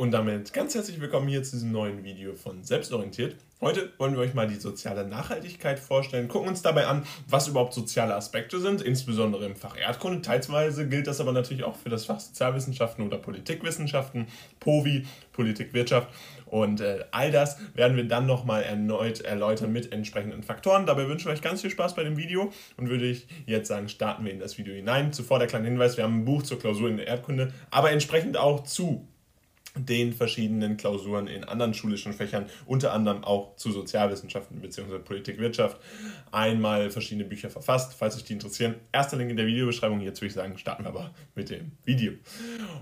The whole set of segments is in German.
Und damit ganz herzlich willkommen hier zu diesem neuen Video von Selbstorientiert. Heute wollen wir euch mal die soziale Nachhaltigkeit vorstellen, gucken uns dabei an, was überhaupt soziale Aspekte sind, insbesondere im Fach Erdkunde. Teilsweise gilt das aber natürlich auch für das Fach Sozialwissenschaften oder Politikwissenschaften, POVI, Politikwirtschaft. Und äh, all das werden wir dann nochmal erneut erläutern mit entsprechenden Faktoren. Dabei wünsche ich euch ganz viel Spaß bei dem Video und würde ich jetzt sagen, starten wir in das Video hinein. Zuvor der kleine Hinweis, wir haben ein Buch zur Klausur in der Erdkunde, aber entsprechend auch zu den verschiedenen Klausuren in anderen schulischen Fächern, unter anderem auch zu Sozialwissenschaften bzw. Politikwirtschaft, einmal verschiedene Bücher verfasst. Falls euch die interessieren, erster Link in der Videobeschreibung. Jetzt würde ich sagen, starten wir aber mit dem Video.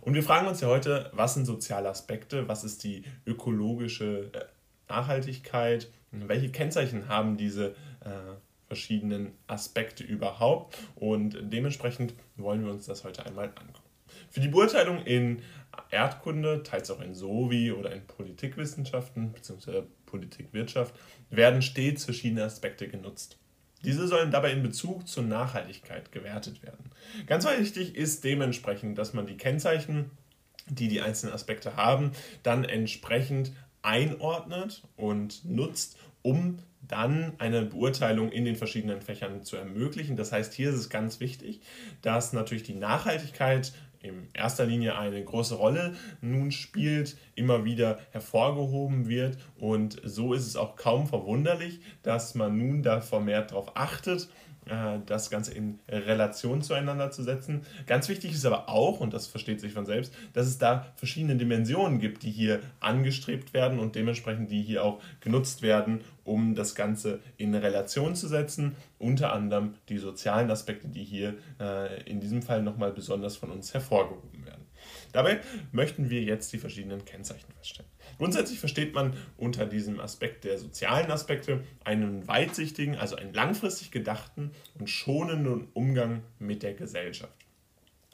Und wir fragen uns ja heute, was sind soziale Aspekte, was ist die ökologische äh, Nachhaltigkeit, welche Kennzeichen haben diese äh, verschiedenen Aspekte überhaupt und dementsprechend wollen wir uns das heute einmal angucken. Für die Beurteilung in Erdkunde, teils auch in Sovi oder in Politikwissenschaften bzw. Politikwirtschaft, werden stets verschiedene Aspekte genutzt. Diese sollen dabei in Bezug zur Nachhaltigkeit gewertet werden. Ganz wichtig ist dementsprechend, dass man die Kennzeichen, die die einzelnen Aspekte haben, dann entsprechend einordnet und nutzt, um dann eine Beurteilung in den verschiedenen Fächern zu ermöglichen. Das heißt, hier ist es ganz wichtig, dass natürlich die Nachhaltigkeit in erster Linie eine große Rolle nun spielt, immer wieder hervorgehoben wird. Und so ist es auch kaum verwunderlich, dass man nun da vermehrt darauf achtet, das Ganze in Relation zueinander zu setzen. Ganz wichtig ist aber auch, und das versteht sich von selbst, dass es da verschiedene Dimensionen gibt, die hier angestrebt werden und dementsprechend die hier auch genutzt werden, um das Ganze in Relation zu setzen. Unter anderem die sozialen Aspekte, die hier äh, in diesem Fall nochmal besonders von uns hervorgehoben. Dabei möchten wir jetzt die verschiedenen Kennzeichen feststellen. Grundsätzlich versteht man unter diesem Aspekt der sozialen Aspekte einen weitsichtigen, also einen langfristig gedachten und schonenden Umgang mit der Gesellschaft.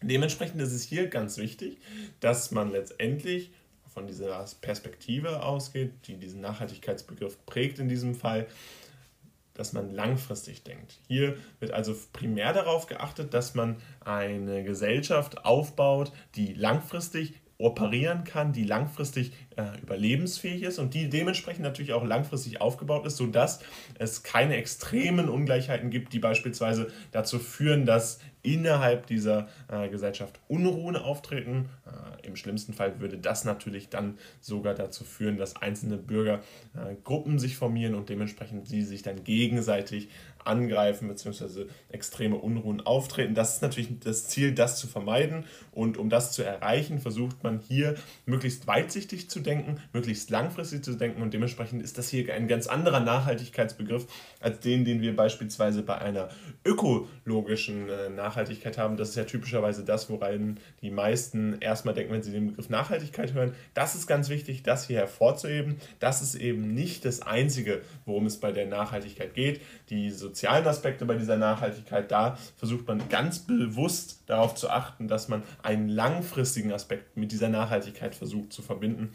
Dementsprechend ist es hier ganz wichtig, dass man letztendlich von dieser Perspektive ausgeht, die diesen Nachhaltigkeitsbegriff prägt in diesem Fall, dass man langfristig denkt. Hier wird also primär darauf geachtet, dass man eine Gesellschaft aufbaut, die langfristig operieren kann, die langfristig äh, überlebensfähig ist und die dementsprechend natürlich auch langfristig aufgebaut ist, sodass es keine extremen Ungleichheiten gibt, die beispielsweise dazu führen, dass innerhalb dieser äh, Gesellschaft Unruhen auftreten. Äh, Im schlimmsten Fall würde das natürlich dann sogar dazu führen, dass einzelne Bürgergruppen sich formieren und dementsprechend sie sich dann gegenseitig angreifen bzw. extreme Unruhen auftreten. Das ist natürlich das Ziel, das zu vermeiden. Und um das zu erreichen, versucht man hier möglichst weitsichtig zu denken, möglichst langfristig zu denken. Und dementsprechend ist das hier ein ganz anderer Nachhaltigkeitsbegriff als den, den wir beispielsweise bei einer ökologischen äh, Nachhaltigkeit haben. Das ist ja typischerweise das, woran die meisten erstmal denken, wenn sie den Begriff Nachhaltigkeit hören. Das ist ganz wichtig, das hier hervorzuheben. Das ist eben nicht das Einzige, worum es bei der Nachhaltigkeit geht. Die sozialen Aspekte bei dieser Nachhaltigkeit, da versucht man ganz bewusst darauf zu achten, dass man einen langfristigen Aspekt mit dieser Nachhaltigkeit versucht zu verbinden.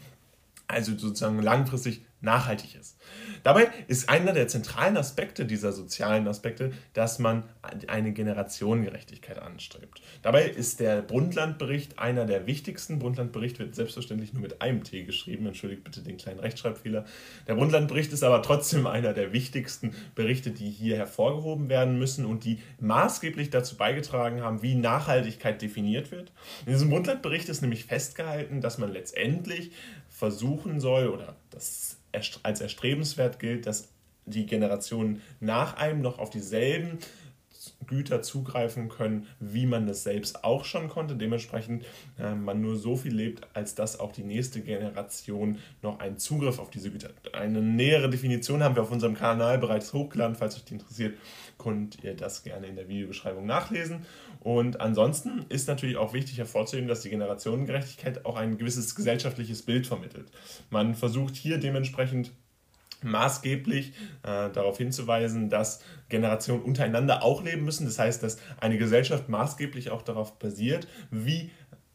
Also sozusagen langfristig nachhaltig ist. Dabei ist einer der zentralen Aspekte dieser sozialen Aspekte, dass man eine Generationengerechtigkeit anstrebt. Dabei ist der Brundtland-Bericht einer der wichtigsten. Brundtland-Bericht wird selbstverständlich nur mit einem T geschrieben. Entschuldigt bitte den kleinen Rechtschreibfehler. Der Brundtland-Bericht ist aber trotzdem einer der wichtigsten Berichte, die hier hervorgehoben werden müssen und die maßgeblich dazu beigetragen haben, wie Nachhaltigkeit definiert wird. In diesem Brundtland-Bericht ist nämlich festgehalten, dass man letztendlich versuchen soll oder das als erstrebenswert gilt, dass die Generationen nach einem noch auf dieselben Güter zugreifen können, wie man das selbst auch schon konnte. Dementsprechend äh, man nur so viel lebt, als dass auch die nächste Generation noch einen Zugriff auf diese Güter hat. Eine nähere Definition haben wir auf unserem Kanal bereits hochgeladen. Falls euch die interessiert, könnt ihr das gerne in der Videobeschreibung nachlesen. Und ansonsten ist natürlich auch wichtig hervorzuheben, dass die Generationengerechtigkeit auch ein gewisses gesellschaftliches Bild vermittelt. Man versucht hier dementsprechend maßgeblich äh, darauf hinzuweisen, dass Generationen untereinander auch leben müssen. Das heißt, dass eine Gesellschaft maßgeblich auch darauf basiert, wie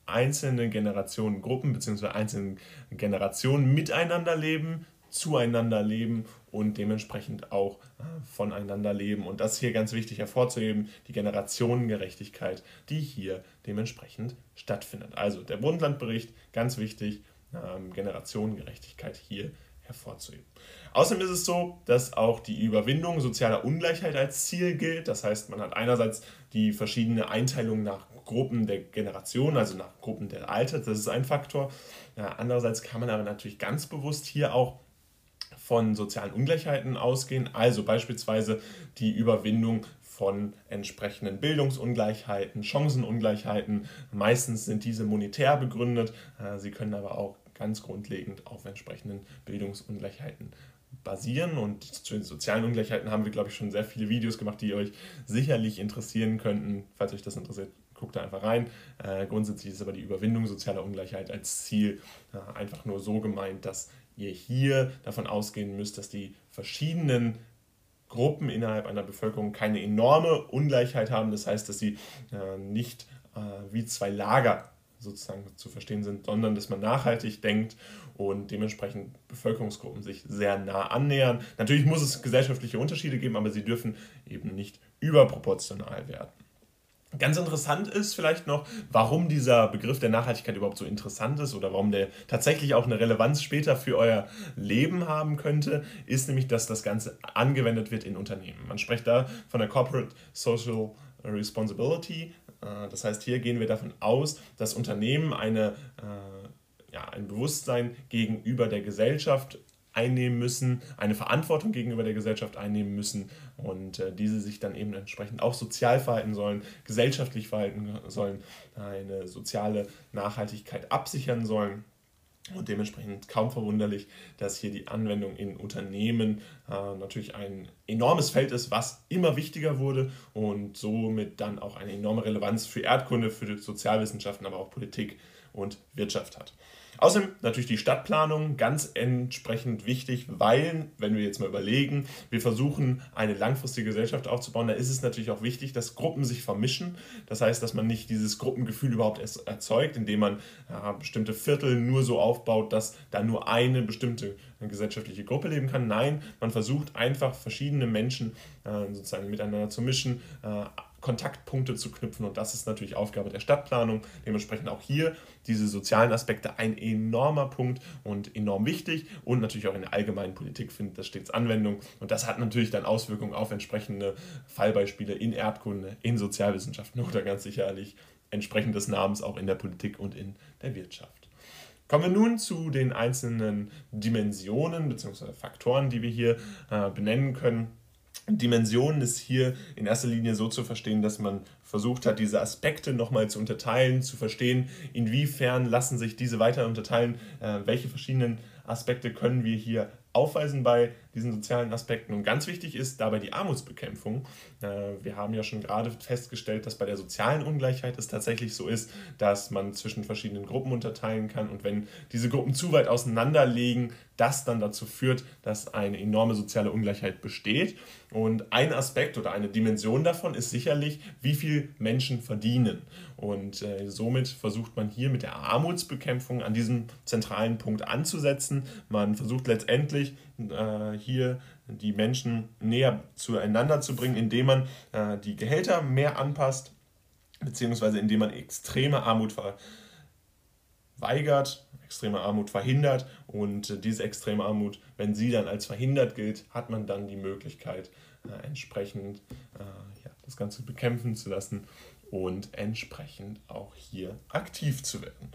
einzelne Generationengruppen bzw. einzelne Generationen miteinander leben, zueinander leben und dementsprechend auch äh, voneinander leben. Und das hier ganz wichtig hervorzuheben, die Generationengerechtigkeit, die hier dementsprechend stattfindet. Also der Bundlandbericht, ganz wichtig, ähm, Generationengerechtigkeit hier hervorzuheben. Außerdem ist es so, dass auch die Überwindung sozialer Ungleichheit als Ziel gilt. Das heißt, man hat einerseits die verschiedene Einteilung nach Gruppen der Generation, also nach Gruppen der Alter, das ist ein Faktor. Ja, andererseits kann man aber natürlich ganz bewusst hier auch von sozialen Ungleichheiten ausgehen, also beispielsweise die Überwindung von entsprechenden Bildungsungleichheiten, Chancenungleichheiten. Meistens sind diese monetär begründet, äh, sie können aber auch ganz grundlegend auf entsprechenden Bildungsungleichheiten basieren. Und zu den sozialen Ungleichheiten haben wir, glaube ich, schon sehr viele Videos gemacht, die euch sicherlich interessieren könnten. Falls euch das interessiert, guckt da einfach rein. Äh, grundsätzlich ist aber die Überwindung sozialer Ungleichheit als Ziel äh, einfach nur so gemeint, dass ihr hier davon ausgehen müsst, dass die verschiedenen Gruppen innerhalb einer Bevölkerung keine enorme Ungleichheit haben. Das heißt, dass sie äh, nicht äh, wie zwei Lager sozusagen zu verstehen sind, sondern dass man nachhaltig denkt und dementsprechend Bevölkerungsgruppen sich sehr nah annähern. Natürlich muss es gesellschaftliche Unterschiede geben, aber sie dürfen eben nicht überproportional werden. Ganz interessant ist vielleicht noch, warum dieser Begriff der Nachhaltigkeit überhaupt so interessant ist oder warum der tatsächlich auch eine Relevanz später für euer Leben haben könnte, ist nämlich, dass das Ganze angewendet wird in Unternehmen. Man spricht da von der Corporate Social Responsibility. Äh, das heißt, hier gehen wir davon aus, dass Unternehmen eine, äh, ja, ein Bewusstsein gegenüber der Gesellschaft einnehmen müssen, eine Verantwortung gegenüber der Gesellschaft einnehmen müssen und äh, diese sich dann eben entsprechend auch sozial verhalten sollen, gesellschaftlich verhalten sollen, eine soziale Nachhaltigkeit absichern sollen. Und dementsprechend kaum verwunderlich, dass hier die Anwendung in Unternehmen äh, natürlich ein enormes Feld ist, was immer wichtiger wurde und somit dann auch eine enorme Relevanz für Erdkunde, für Sozialwissenschaften, aber auch Politik und Wirtschaft hat. Außerdem natürlich die Stadtplanung ganz entsprechend wichtig, weil, wenn wir jetzt mal überlegen, wir versuchen eine langfristige Gesellschaft aufzubauen, da ist es natürlich auch wichtig, dass Gruppen sich vermischen. Das heißt, dass man nicht dieses Gruppengefühl überhaupt erzeugt, indem man ja, bestimmte Viertel nur so aufbaut, dass da nur eine bestimmte gesellschaftliche Gruppe leben kann. Nein, man versucht einfach verschiedene Menschen äh, sozusagen miteinander zu mischen. Äh, Kontaktpunkte zu knüpfen. Und das ist natürlich Aufgabe der Stadtplanung. Dementsprechend auch hier diese sozialen Aspekte ein enormer Punkt und enorm wichtig. Und natürlich auch in der allgemeinen Politik findet das stets Anwendung. Und das hat natürlich dann Auswirkungen auf entsprechende Fallbeispiele in Erdkunde, in Sozialwissenschaften oder ganz sicherlich entsprechend des Namens auch in der Politik und in der Wirtschaft. Kommen wir nun zu den einzelnen Dimensionen bzw. Faktoren, die wir hier äh, benennen können Dimensionen ist hier in erster Linie so zu verstehen, dass man versucht hat, diese Aspekte nochmal zu unterteilen, zu verstehen, inwiefern lassen sich diese weiter unterteilen, äh, welche verschiedenen Aspekte können wir hier aufweisen bei diesen sozialen Aspekten. Und ganz wichtig ist dabei die Armutsbekämpfung. Äh, wir haben ja schon gerade festgestellt, dass bei der sozialen Ungleichheit es tatsächlich so ist, dass man zwischen verschiedenen Gruppen unterteilen kann. Und wenn diese Gruppen zu weit auseinander liegen, das dann dazu führt, dass eine enorme soziale Ungleichheit besteht. Und ein Aspekt oder eine Dimension davon ist sicherlich, wie viel Menschen verdienen. Und äh, somit versucht man hier mit der Armutsbekämpfung an diesem zentralen Punkt anzusetzen. Man versucht letztendlich äh, hier die Menschen näher zueinander zu bringen, indem man äh, die Gehälter mehr anpasst, beziehungsweise indem man extreme Armut verweigert, extreme Armut verhindert. Und diese extreme Armut, wenn sie dann als verhindert gilt, hat man dann die Möglichkeit, äh, entsprechend äh, ja, das Ganze bekämpfen zu lassen und entsprechend auch hier aktiv zu werden.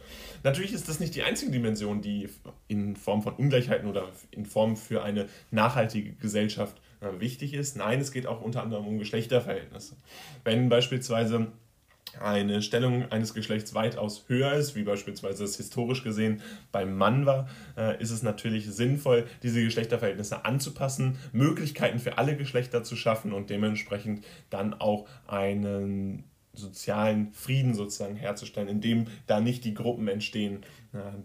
Natürlich ist das nicht die einzige Dimension, die in Form von Ungleichheiten oder in Form für eine nachhaltige Gesellschaft äh, wichtig ist. Nein, es geht auch unter anderem um Geschlechterverhältnisse. Wenn beispielsweise eine Stellung eines Geschlechts weitaus höher ist, wie beispielsweise es historisch gesehen beim Mann war, äh, ist es natürlich sinnvoll, diese Geschlechterverhältnisse anzupassen, Möglichkeiten für alle Geschlechter zu schaffen und dementsprechend dann auch einen sozialen Frieden sozusagen herzustellen, indem da nicht die Gruppen entstehen,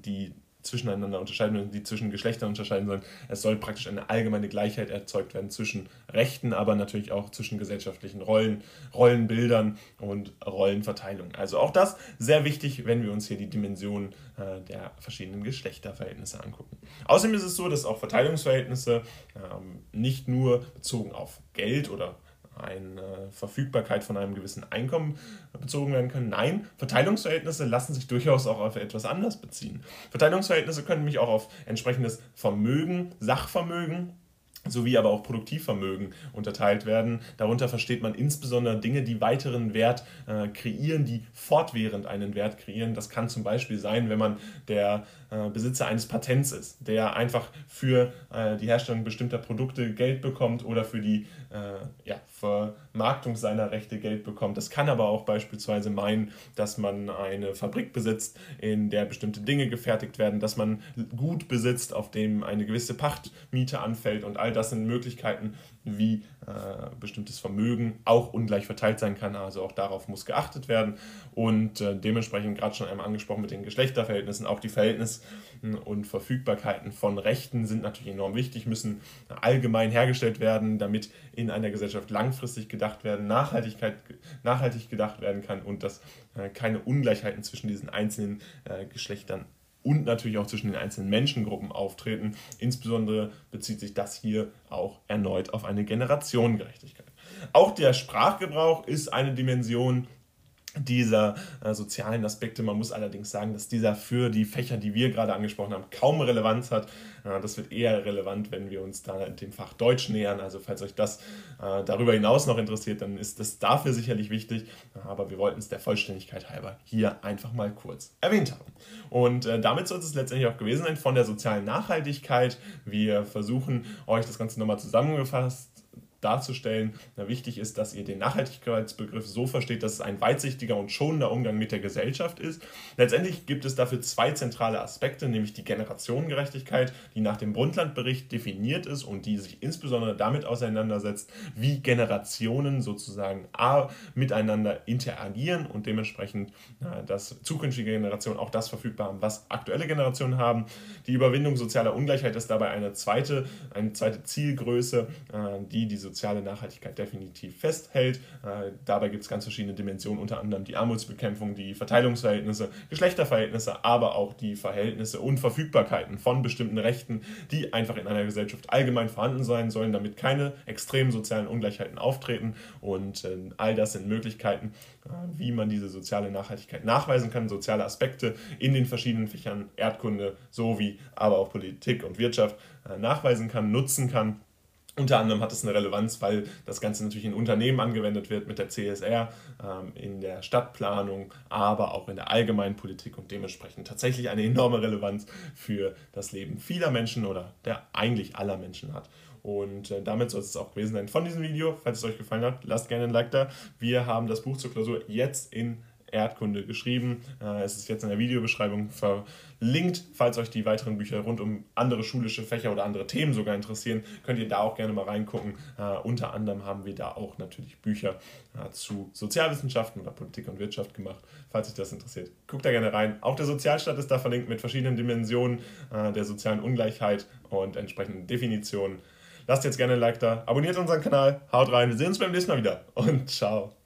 die zwischeneinander unterscheiden und die zwischen Geschlechtern unterscheiden sollen. Es soll praktisch eine allgemeine Gleichheit erzeugt werden zwischen Rechten, aber natürlich auch zwischen gesellschaftlichen Rollen, Rollenbildern und Rollenverteilung. Also auch das sehr wichtig, wenn wir uns hier die Dimensionen äh, der verschiedenen Geschlechterverhältnisse angucken. Außerdem ist es so, dass auch Verteilungsverhältnisse ähm, nicht nur bezogen auf Geld oder eine Verfügbarkeit von einem gewissen Einkommen bezogen werden können. Nein, Verteilungsverhältnisse lassen sich durchaus auch auf etwas anders beziehen. Verteilungsverhältnisse können nämlich auch auf entsprechendes Vermögen, Sachvermögen sowie aber auch Produktivvermögen unterteilt werden. Darunter versteht man insbesondere Dinge, die weiteren Wert äh, kreieren, die fortwährend einen Wert kreieren. Das kann zum Beispiel sein, wenn man der äh, Besitzer eines Patents ist, der einfach für äh, die Herstellung bestimmter Produkte Geld bekommt oder für die äh, ja, Vermarktung seiner Rechte Geld bekommt. Das kann aber auch beispielsweise meinen, dass man eine Fabrik besitzt, in der bestimmte Dinge gefertigt werden, dass man Gut besitzt, auf dem eine gewisse Pachtmiete anfällt und all das sind Möglichkeiten, wie äh, bestimmtes Vermögen auch ungleich verteilt sein kann. Also auch darauf muss geachtet werden. Und äh, dementsprechend gerade schon einmal angesprochen mit den Geschlechterverhältnissen, auch die Verhältnisse und Verfügbarkeiten von Rechten sind natürlich enorm wichtig, müssen allgemein hergestellt werden, damit in einer Gesellschaft langfristig gedacht werden, Nachhaltigkeit, nachhaltig gedacht werden kann und dass äh, keine Ungleichheiten zwischen diesen einzelnen äh, Geschlechtern und natürlich auch zwischen den einzelnen Menschengruppen auftreten. Insbesondere bezieht sich das hier auch erneut auf eine Generationengerechtigkeit. Auch der Sprachgebrauch ist eine Dimension, dieser äh, sozialen Aspekte. Man muss allerdings sagen, dass dieser für die Fächer, die wir gerade angesprochen haben, kaum Relevanz hat. Äh, das wird eher relevant, wenn wir uns da dem Fach Deutsch nähern. Also falls euch das äh, darüber hinaus noch interessiert, dann ist das dafür sicherlich wichtig. Aber wir wollten es der Vollständigkeit halber hier einfach mal kurz erwähnt haben. Und äh, damit soll es letztendlich auch gewesen sein von der sozialen Nachhaltigkeit. Wir versuchen euch das Ganze nochmal zusammengefasst darzustellen. Na, wichtig ist, dass ihr den Nachhaltigkeitsbegriff so versteht, dass es ein weitsichtiger und schonender Umgang mit der Gesellschaft ist. Letztendlich gibt es dafür zwei zentrale Aspekte, nämlich die Generationengerechtigkeit, die nach dem Brundtland-Bericht definiert ist und die sich insbesondere damit auseinandersetzt, wie Generationen sozusagen miteinander interagieren und dementsprechend dass zukünftige Generationen auch das verfügbar haben, was aktuelle Generationen haben. Die Überwindung sozialer Ungleichheit ist dabei eine zweite, eine zweite Zielgröße, äh, die diese soziale Nachhaltigkeit definitiv festhält. Äh, dabei gibt es ganz verschiedene Dimensionen, unter anderem die Armutsbekämpfung, die Verteilungsverhältnisse, Geschlechterverhältnisse, aber auch die Verhältnisse und Verfügbarkeiten von bestimmten Rechten, die einfach in einer Gesellschaft allgemein vorhanden sein sollen, damit keine extremen sozialen Ungleichheiten auftreten. Und äh, all das sind Möglichkeiten, äh, wie man diese soziale Nachhaltigkeit nachweisen kann, soziale Aspekte in den verschiedenen Fächern Erdkunde sowie aber auch Politik und Wirtschaft nachweisen kann, nutzen kann unter anderem hat es eine Relevanz, weil das Ganze natürlich in Unternehmen angewendet wird mit der CSR, ähm, in der Stadtplanung, aber auch in der allgemeinen Politik und dementsprechend tatsächlich eine enorme Relevanz für das Leben vieler Menschen oder der eigentlich aller Menschen hat. Und äh, damit soll es auch gewesen sein von diesem Video. Falls es euch gefallen hat, lasst gerne ein Like da. Wir haben das Buch zur Klausur jetzt in Erdkunde geschrieben. Äh, es ist jetzt in der Videobeschreibung verlinkt. Falls euch die weiteren Bücher rund um andere schulische Fächer oder andere Themen sogar interessieren, könnt ihr da auch gerne mal reingucken. Uh, unter anderem haben wir da auch natürlich Bücher uh, zu Sozialwissenschaften oder Politik und Wirtschaft gemacht. Falls euch das interessiert, guckt da gerne rein. Auch der Sozialstaat ist da verlinkt mit verschiedenen Dimensionen der sozialen Ungleichheit und entsprechenden Definitionen. Lasst jetzt gerne ein Like da, abonniert unseren Kanal, haut rein, wir sehen uns beim nächsten Mal wieder und ciao.